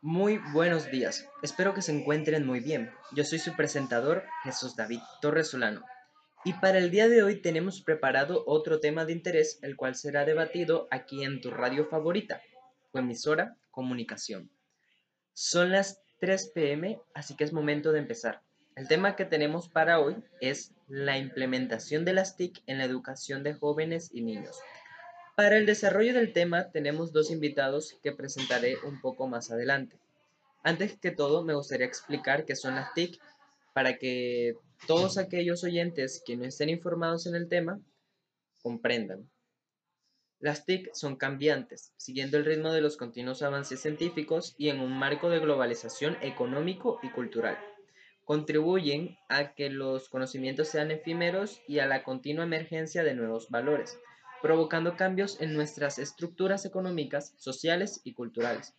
Muy buenos días, espero que se encuentren muy bien. Yo soy su presentador, Jesús David Torres Solano. Y para el día de hoy tenemos preparado otro tema de interés, el cual será debatido aquí en tu radio favorita, tu emisora Comunicación. Son las 3 pm, así que es momento de empezar. El tema que tenemos para hoy es la implementación de las TIC en la educación de jóvenes y niños. Para el desarrollo del tema tenemos dos invitados que presentaré un poco más adelante. Antes que todo me gustaría explicar qué son las TIC para que todos aquellos oyentes que no estén informados en el tema comprendan. Las TIC son cambiantes, siguiendo el ritmo de los continuos avances científicos y en un marco de globalización económico y cultural. Contribuyen a que los conocimientos sean efímeros y a la continua emergencia de nuevos valores provocando cambios en nuestras estructuras económicas, sociales y culturales,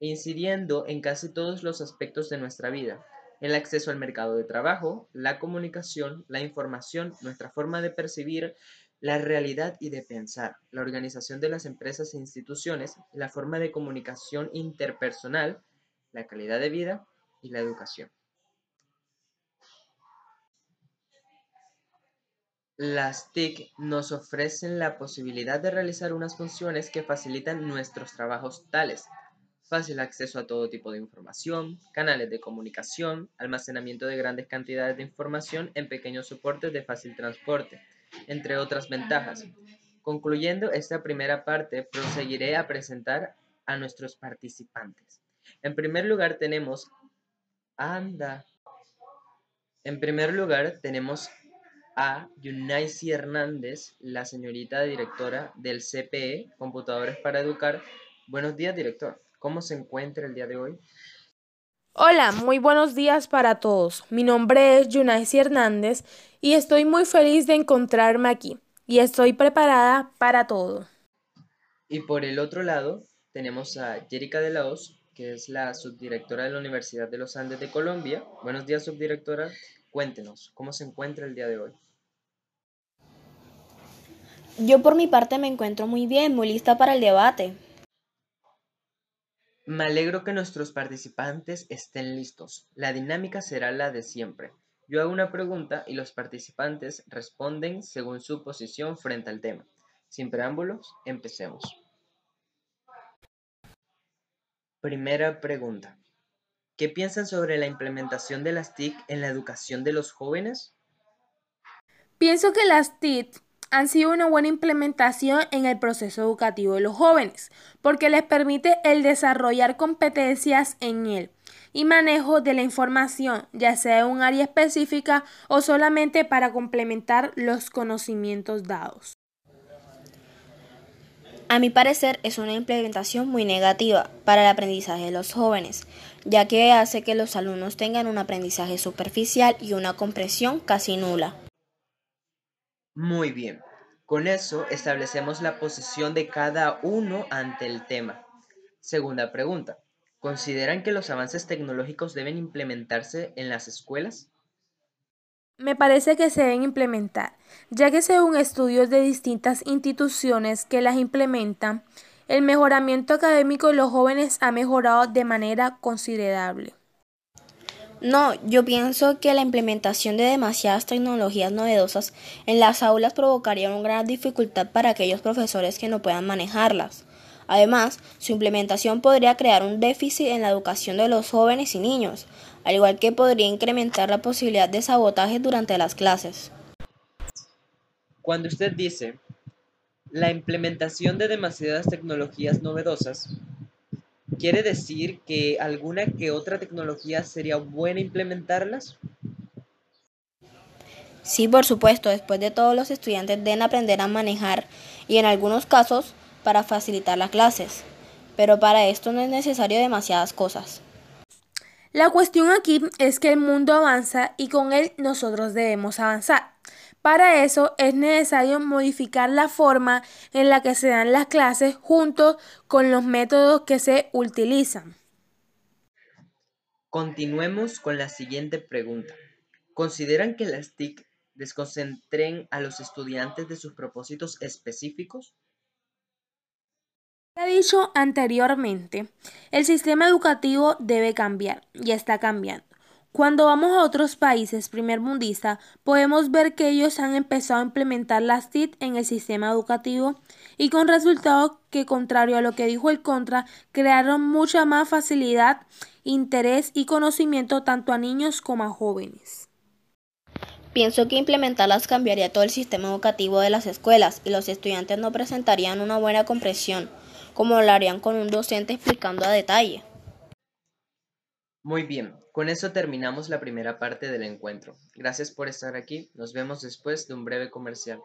incidiendo en casi todos los aspectos de nuestra vida, el acceso al mercado de trabajo, la comunicación, la información, nuestra forma de percibir la realidad y de pensar, la organización de las empresas e instituciones, la forma de comunicación interpersonal, la calidad de vida y la educación. Las TIC nos ofrecen la posibilidad de realizar unas funciones que facilitan nuestros trabajos tales fácil acceso a todo tipo de información, canales de comunicación, almacenamiento de grandes cantidades de información en pequeños soportes de fácil transporte, entre otras ventajas. Concluyendo esta primera parte, proseguiré a presentar a nuestros participantes. En primer lugar tenemos... Anda. En primer lugar tenemos a Yunaisi Hernández, la señorita directora del CPE, Computadores para Educar. Buenos días, director. ¿Cómo se encuentra el día de hoy? Hola, muy buenos días para todos. Mi nombre es Yunaisi Hernández y estoy muy feliz de encontrarme aquí y estoy preparada para todo. Y por el otro lado, tenemos a Jerica de la Hoz, que es la subdirectora de la Universidad de los Andes de Colombia. Buenos días, subdirectora. Cuéntenos, ¿cómo se encuentra el día de hoy? Yo por mi parte me encuentro muy bien, muy lista para el debate. Me alegro que nuestros participantes estén listos. La dinámica será la de siempre. Yo hago una pregunta y los participantes responden según su posición frente al tema. Sin preámbulos, empecemos. Primera pregunta. ¿Qué piensan sobre la implementación de las TIC en la educación de los jóvenes? Pienso que las TIC han sido una buena implementación en el proceso educativo de los jóvenes, porque les permite el desarrollar competencias en él y manejo de la información, ya sea en un área específica o solamente para complementar los conocimientos dados. A mi parecer es una implementación muy negativa para el aprendizaje de los jóvenes, ya que hace que los alumnos tengan un aprendizaje superficial y una comprensión casi nula. Muy bien. Con eso establecemos la posición de cada uno ante el tema. Segunda pregunta. ¿Consideran que los avances tecnológicos deben implementarse en las escuelas? Me parece que se deben implementar, ya que según estudios de distintas instituciones que las implementan, el mejoramiento académico de los jóvenes ha mejorado de manera considerable. No, yo pienso que la implementación de demasiadas tecnologías novedosas en las aulas provocaría una gran dificultad para aquellos profesores que no puedan manejarlas. Además, su implementación podría crear un déficit en la educación de los jóvenes y niños, al igual que podría incrementar la posibilidad de sabotaje durante las clases. Cuando usted dice la implementación de demasiadas tecnologías novedosas, ¿Quiere decir que alguna que otra tecnología sería buena implementarlas? Sí, por supuesto. Después de todo, los estudiantes deben aprender a manejar y en algunos casos para facilitar las clases. Pero para esto no es necesario demasiadas cosas. La cuestión aquí es que el mundo avanza y con él nosotros debemos avanzar. Para eso es necesario modificar la forma en la que se dan las clases junto con los métodos que se utilizan. Continuemos con la siguiente pregunta. ¿Consideran que las TIC desconcentren a los estudiantes de sus propósitos específicos? Dicho anteriormente, el sistema educativo debe cambiar y está cambiando. Cuando vamos a otros países primermundistas, podemos ver que ellos han empezado a implementar las TIC en el sistema educativo y con resultado que, contrario a lo que dijo el contra, crearon mucha más facilidad, interés y conocimiento tanto a niños como a jóvenes. Pienso que implementarlas cambiaría todo el sistema educativo de las escuelas y los estudiantes no presentarían una buena comprensión, como lo harían con un docente explicando a detalle. Muy bien, con eso terminamos la primera parte del encuentro. Gracias por estar aquí. Nos vemos después de un breve comercial.